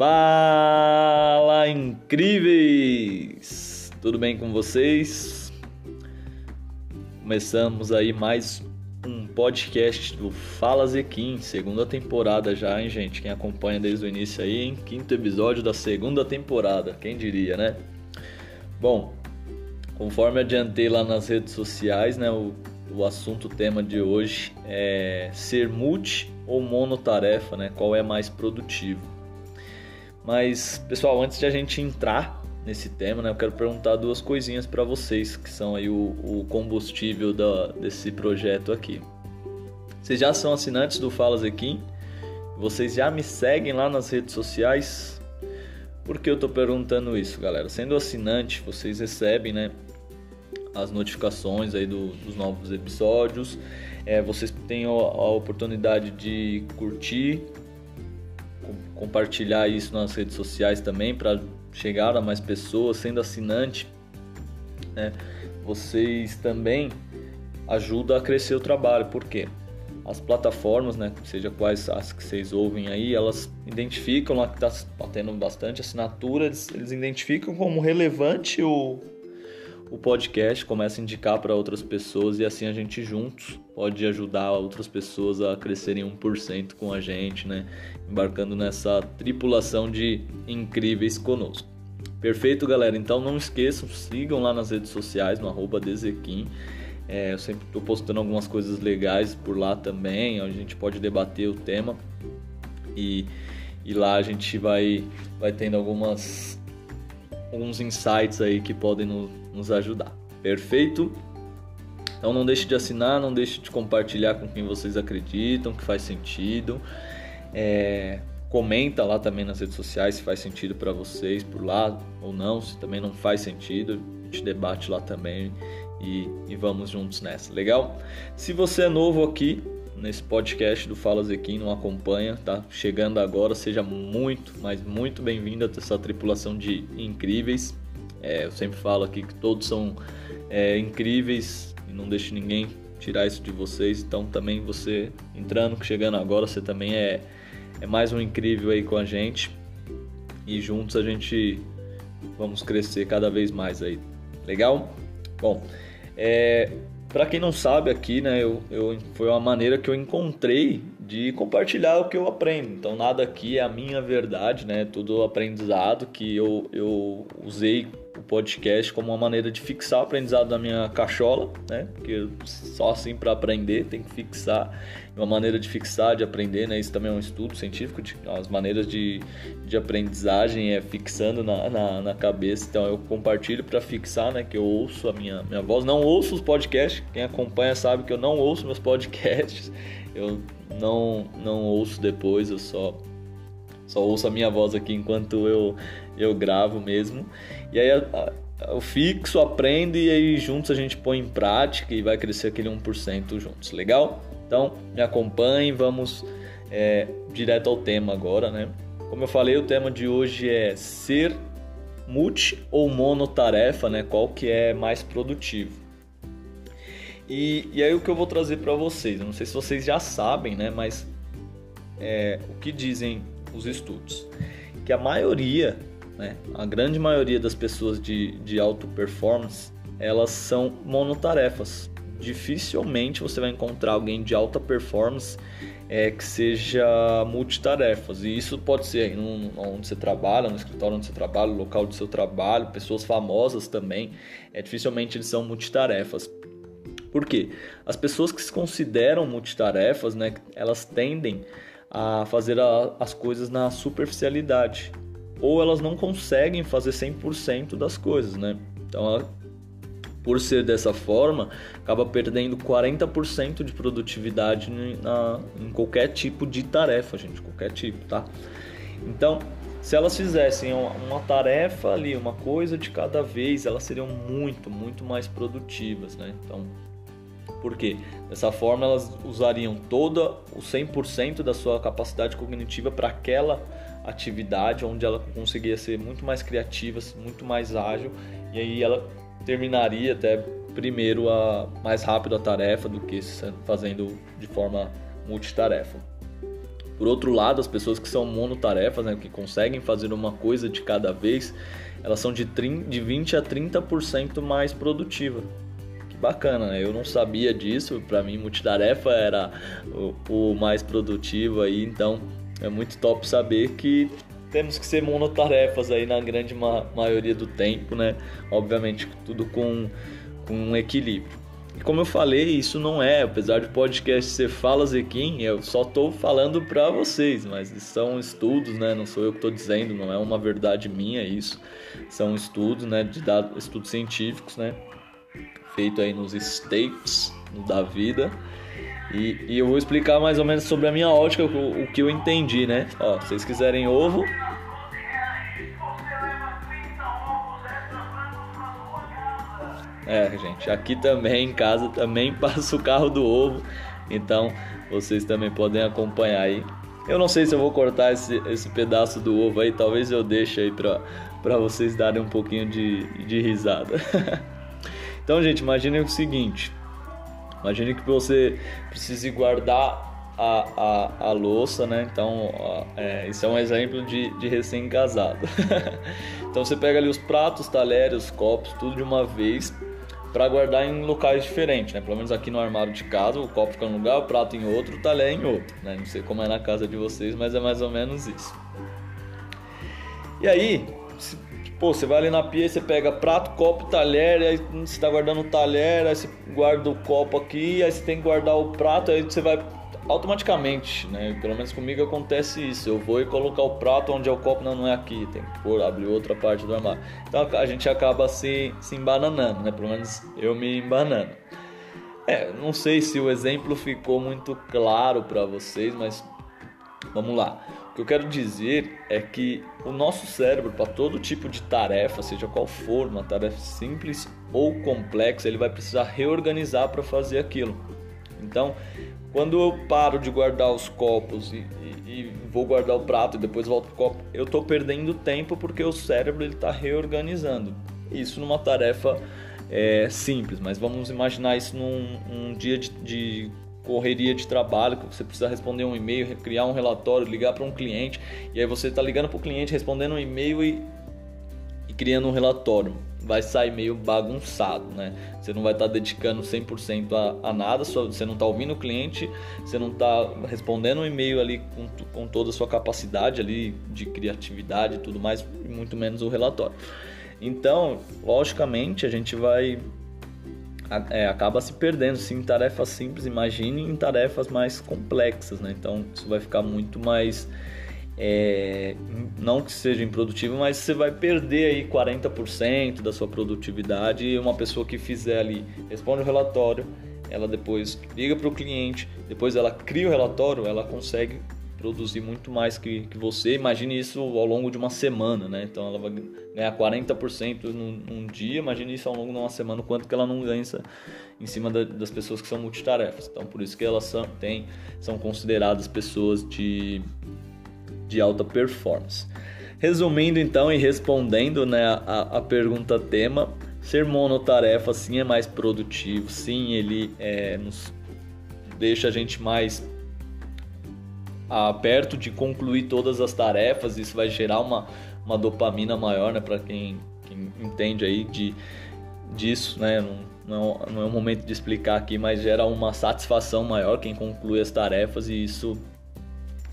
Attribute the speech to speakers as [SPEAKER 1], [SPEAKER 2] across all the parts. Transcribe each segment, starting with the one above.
[SPEAKER 1] Fala incríveis! Tudo bem com vocês? Começamos aí mais um podcast do Fala Zequim, segunda temporada já, hein, gente? Quem acompanha desde o início aí, hein? Quinto episódio da segunda temporada, quem diria, né? Bom, conforme adiantei lá nas redes sociais, né, o, o assunto, o tema de hoje é ser multi ou monotarefa, né? Qual é mais produtivo? Mas, pessoal, antes de a gente entrar nesse tema, né, eu quero perguntar duas coisinhas para vocês, que são aí o, o combustível da, desse projeto aqui. Vocês já são assinantes do Fala Zequim? Vocês já me seguem lá nas redes sociais? Por que eu tô perguntando isso, galera? Sendo assinante, vocês recebem, né, as notificações aí do, dos novos episódios. É, vocês têm a, a oportunidade de curtir compartilhar isso nas redes sociais também para chegar a mais pessoas, sendo assinante, né? vocês também ajudam a crescer o trabalho, porque as plataformas, né, seja quais as que vocês ouvem aí, elas identificam lá que está tendo bastante assinatura, eles, eles identificam como relevante o, o podcast, começa a indicar para outras pessoas e assim a gente juntos pode ajudar outras pessoas a crescerem 1% com a gente, né? Embarcando nessa tripulação de incríveis conosco. Perfeito, galera? Então não esqueçam, sigam lá nas redes sociais, no arroba Dezequim. É, eu sempre estou postando algumas coisas legais por lá também, a gente pode debater o tema. E, e lá a gente vai, vai tendo algumas alguns insights aí que podem nos, nos ajudar. Perfeito? Então não deixe de assinar, não deixe de compartilhar com quem vocês acreditam que faz sentido. É, comenta lá também nas redes sociais se faz sentido para vocês por lá ou não, se também não faz sentido, a gente debate lá também e, e vamos juntos nessa, legal? Se você é novo aqui, nesse podcast do Fala Zequim, não acompanha, tá chegando agora, seja muito, mas muito bem-vindo a essa tripulação de incríveis. É, eu sempre falo aqui que todos são é, incríveis e não deixe ninguém tirar isso de vocês. Então também você entrando, chegando agora, você também é, é mais um incrível aí com a gente. E juntos a gente vamos crescer cada vez mais aí. Legal? Bom, é, para quem não sabe aqui, né, eu, eu, foi uma maneira que eu encontrei de compartilhar o que eu aprendo. Então nada aqui é a minha verdade, né? Tudo aprendizado que eu, eu usei o podcast como uma maneira de fixar o aprendizado da minha cachola, né? Porque só assim para aprender tem que fixar. Uma maneira de fixar, de aprender, né? Isso também é um estudo científico. De, as maneiras de, de aprendizagem é fixando na, na, na cabeça. Então eu compartilho para fixar, né? Que eu ouço a minha, minha voz. Não ouço os podcasts. Quem acompanha sabe que eu não ouço meus podcasts. Eu não, não ouço depois, eu só só ouço a minha voz aqui enquanto eu, eu gravo mesmo. E aí eu fixo, aprendo e aí juntos a gente põe em prática e vai crescer aquele 1% juntos, legal? Então me acompanhem, vamos é, direto ao tema agora, né? Como eu falei, o tema de hoje é ser multi ou monotarefa, né? Qual que é mais produtivo? E, e aí o que eu vou trazer para vocês, eu não sei se vocês já sabem, né? Mas é, o que dizem os estudos? Que a maioria, né, a grande maioria das pessoas de, de alto performance, elas são monotarefas. Dificilmente você vai encontrar alguém de alta performance é, que seja multitarefas. E isso pode ser no, onde você trabalha, no escritório onde você trabalha, no local do seu trabalho, pessoas famosas também. É, dificilmente eles são multitarefas. Por quê? As pessoas que se consideram multitarefas, né, elas tendem a fazer a, as coisas na superficialidade. Ou elas não conseguem fazer 100% das coisas, né? Então, ela, por ser dessa forma, acaba perdendo 40% de produtividade na, em qualquer tipo de tarefa, gente, qualquer tipo, tá? Então, se elas fizessem uma, tarefa ali, uma coisa de cada vez, elas seriam muito, muito mais produtivas, né? Então, por quê? Dessa forma, elas usariam toda o 100% da sua capacidade cognitiva para aquela atividade onde ela conseguia ser muito mais criativa, muito mais ágil e aí ela terminaria até primeiro a mais rápido a tarefa do que fazendo de forma multitarefa. Por outro lado, as pessoas que são monotarefas, né, que conseguem fazer uma coisa de cada vez, elas são de, 30, de 20 a 30% mais produtiva. Bacana, né? Eu não sabia disso, para mim multitarefa era o, o mais produtivo aí, então é muito top saber que temos que ser monotarefas aí na grande ma maioria do tempo, né? Obviamente tudo com, com um equilíbrio. E como eu falei, isso não é, apesar de podcast ser Fala Zequim, eu só estou falando para vocês, mas são estudos, né? Não sou eu que estou dizendo, não é uma verdade minha isso. São estudos, né? De dados, estudos científicos, né? Feito aí nos States da vida. E, e, eu vou explicar mais ou menos sobre a minha ótica, o, o que eu entendi, né? Ó, vocês quiserem ovo, É, gente, aqui também em casa também passa o carro do ovo, então vocês também podem acompanhar aí. Eu não sei se eu vou cortar esse, esse pedaço do ovo aí, talvez eu deixe aí pra, pra vocês darem um pouquinho de, de risada. então, gente, imagine o seguinte: imagine que você precise guardar a, a, a louça, né? Então, é, isso é um exemplo de, de recém-casado. então, você pega ali os pratos, talheres, os copos, tudo de uma vez para guardar em locais diferentes, né? Pelo menos aqui no armário de casa, o copo fica em um lugar, o prato em outro, o talher em outro, né? Não sei como é na casa de vocês, mas é mais ou menos isso. E aí, pô, você vai ali na pia você pega prato, copo, talher, aí você está guardando o talher, aí você guarda o copo aqui, aí você tem que guardar o prato, aí você vai automaticamente, né? Pelo menos comigo acontece isso. Eu vou e colocar o prato onde é o copo, não, não é aqui, tem que pôr, abrir outra parte do armário. Então a gente acaba se, se embananando, né? Pelo menos eu me embanando. É, não sei se o exemplo ficou muito claro para vocês, mas vamos lá. O que eu quero dizer é que o nosso cérebro, para todo tipo de tarefa, seja qual for, uma tarefa simples ou complexa, ele vai precisar reorganizar para fazer aquilo. Então, quando eu paro de guardar os copos e, e, e vou guardar o prato e depois volto pro copo, eu estou perdendo tempo porque o cérebro está reorganizando. Isso numa tarefa é, simples, mas vamos imaginar isso num um dia de, de correria de trabalho, que você precisa responder um e-mail, criar um relatório, ligar para um cliente, e aí você está ligando para o cliente, respondendo um e-mail e, e criando um relatório vai sair meio bagunçado, né? Você não vai estar tá dedicando 100% a, a nada, só, você não está ouvindo o cliente, você não está respondendo um e-mail ali com, com toda a sua capacidade ali de criatividade e tudo mais, muito menos o relatório. Então, logicamente, a gente vai é, acaba se perdendo sim em tarefas simples, imagine em tarefas mais complexas, né? Então, isso vai ficar muito mais é, não que seja improdutivo, mas você vai perder aí 40% da sua produtividade e uma pessoa que fizer ali, responde o relatório, ela depois liga para o cliente, depois ela cria o relatório, ela consegue produzir muito mais que, que você. Imagine isso ao longo de uma semana, né? Então ela vai ganhar 40% num, num dia, imagine isso ao longo de uma semana, quanto que ela não ganha em cima da, das pessoas que são multitarefas. Então por isso que elas são, tem, são consideradas pessoas de de alta performance. Resumindo então e respondendo né, a, a pergunta tema, ser monotarefa sim é mais produtivo, sim ele é, nos deixa a gente mais a, perto de concluir todas as tarefas, isso vai gerar uma, uma dopamina maior né, para quem, quem, entende aí de, disso, né? Não, não, não é o momento de explicar aqui, mas gera uma satisfação maior quem conclui as tarefas e isso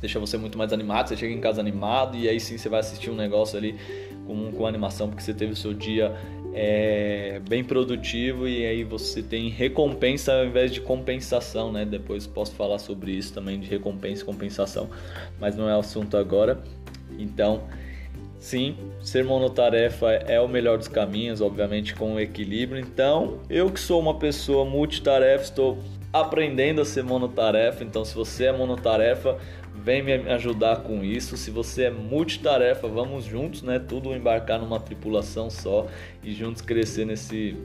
[SPEAKER 1] deixa você muito mais animado, você chega em casa animado e aí sim você vai assistir um negócio ali com, com animação porque você teve o seu dia é, bem produtivo e aí você tem recompensa ao invés de compensação, né? Depois posso falar sobre isso também de recompensa e compensação, mas não é o assunto agora. Então, sim, ser monotarefa é o melhor dos caminhos, obviamente com equilíbrio. Então, eu que sou uma pessoa multitarefa, estou aprendendo a ser monotarefa. Então, se você é monotarefa, vem me ajudar com isso. Se você é multitarefa, vamos juntos, né? Tudo embarcar numa tripulação só e juntos crescer nesse,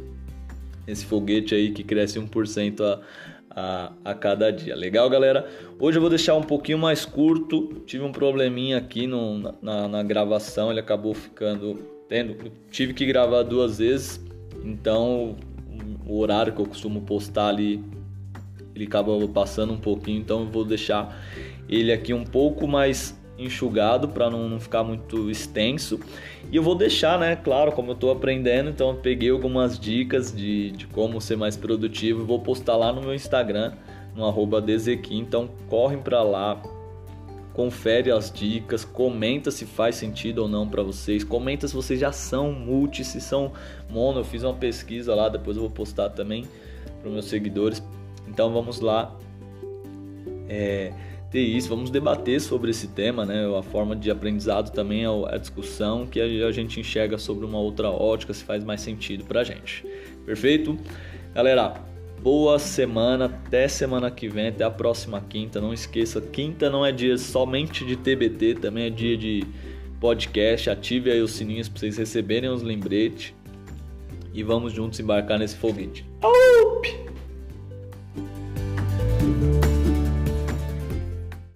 [SPEAKER 1] nesse foguete aí que cresce 1% a, a, a cada dia. Legal, galera? Hoje eu vou deixar um pouquinho mais curto. Tive um probleminha aqui no, na, na gravação, ele acabou ficando. Tendo, tive que gravar duas vezes, então o horário que eu costumo postar ali ele acaba passando um pouquinho, então eu vou deixar ele aqui um pouco mais enxugado para não, não, ficar muito extenso. E eu vou deixar, né? Claro, como eu estou aprendendo, então eu peguei algumas dicas de, de como ser mais produtivo vou postar lá no meu Instagram, no arroba. Então correm para lá, confere as dicas, comenta se faz sentido ou não para vocês, comenta se vocês já são multi, se são mono. Eu fiz uma pesquisa lá, depois eu vou postar também para meus seguidores. Então vamos lá. É, ter isso, vamos debater sobre esse tema, né? A forma de aprendizado também é a discussão que a gente enxerga sobre uma outra ótica, se faz mais sentido pra gente. Perfeito? Galera, boa semana, até semana que vem, até a próxima quinta. Não esqueça, quinta não é dia somente de TBT, também é dia de podcast. Ative aí os sininhos para vocês receberem os lembretes e vamos juntos embarcar nesse foguete. Aup!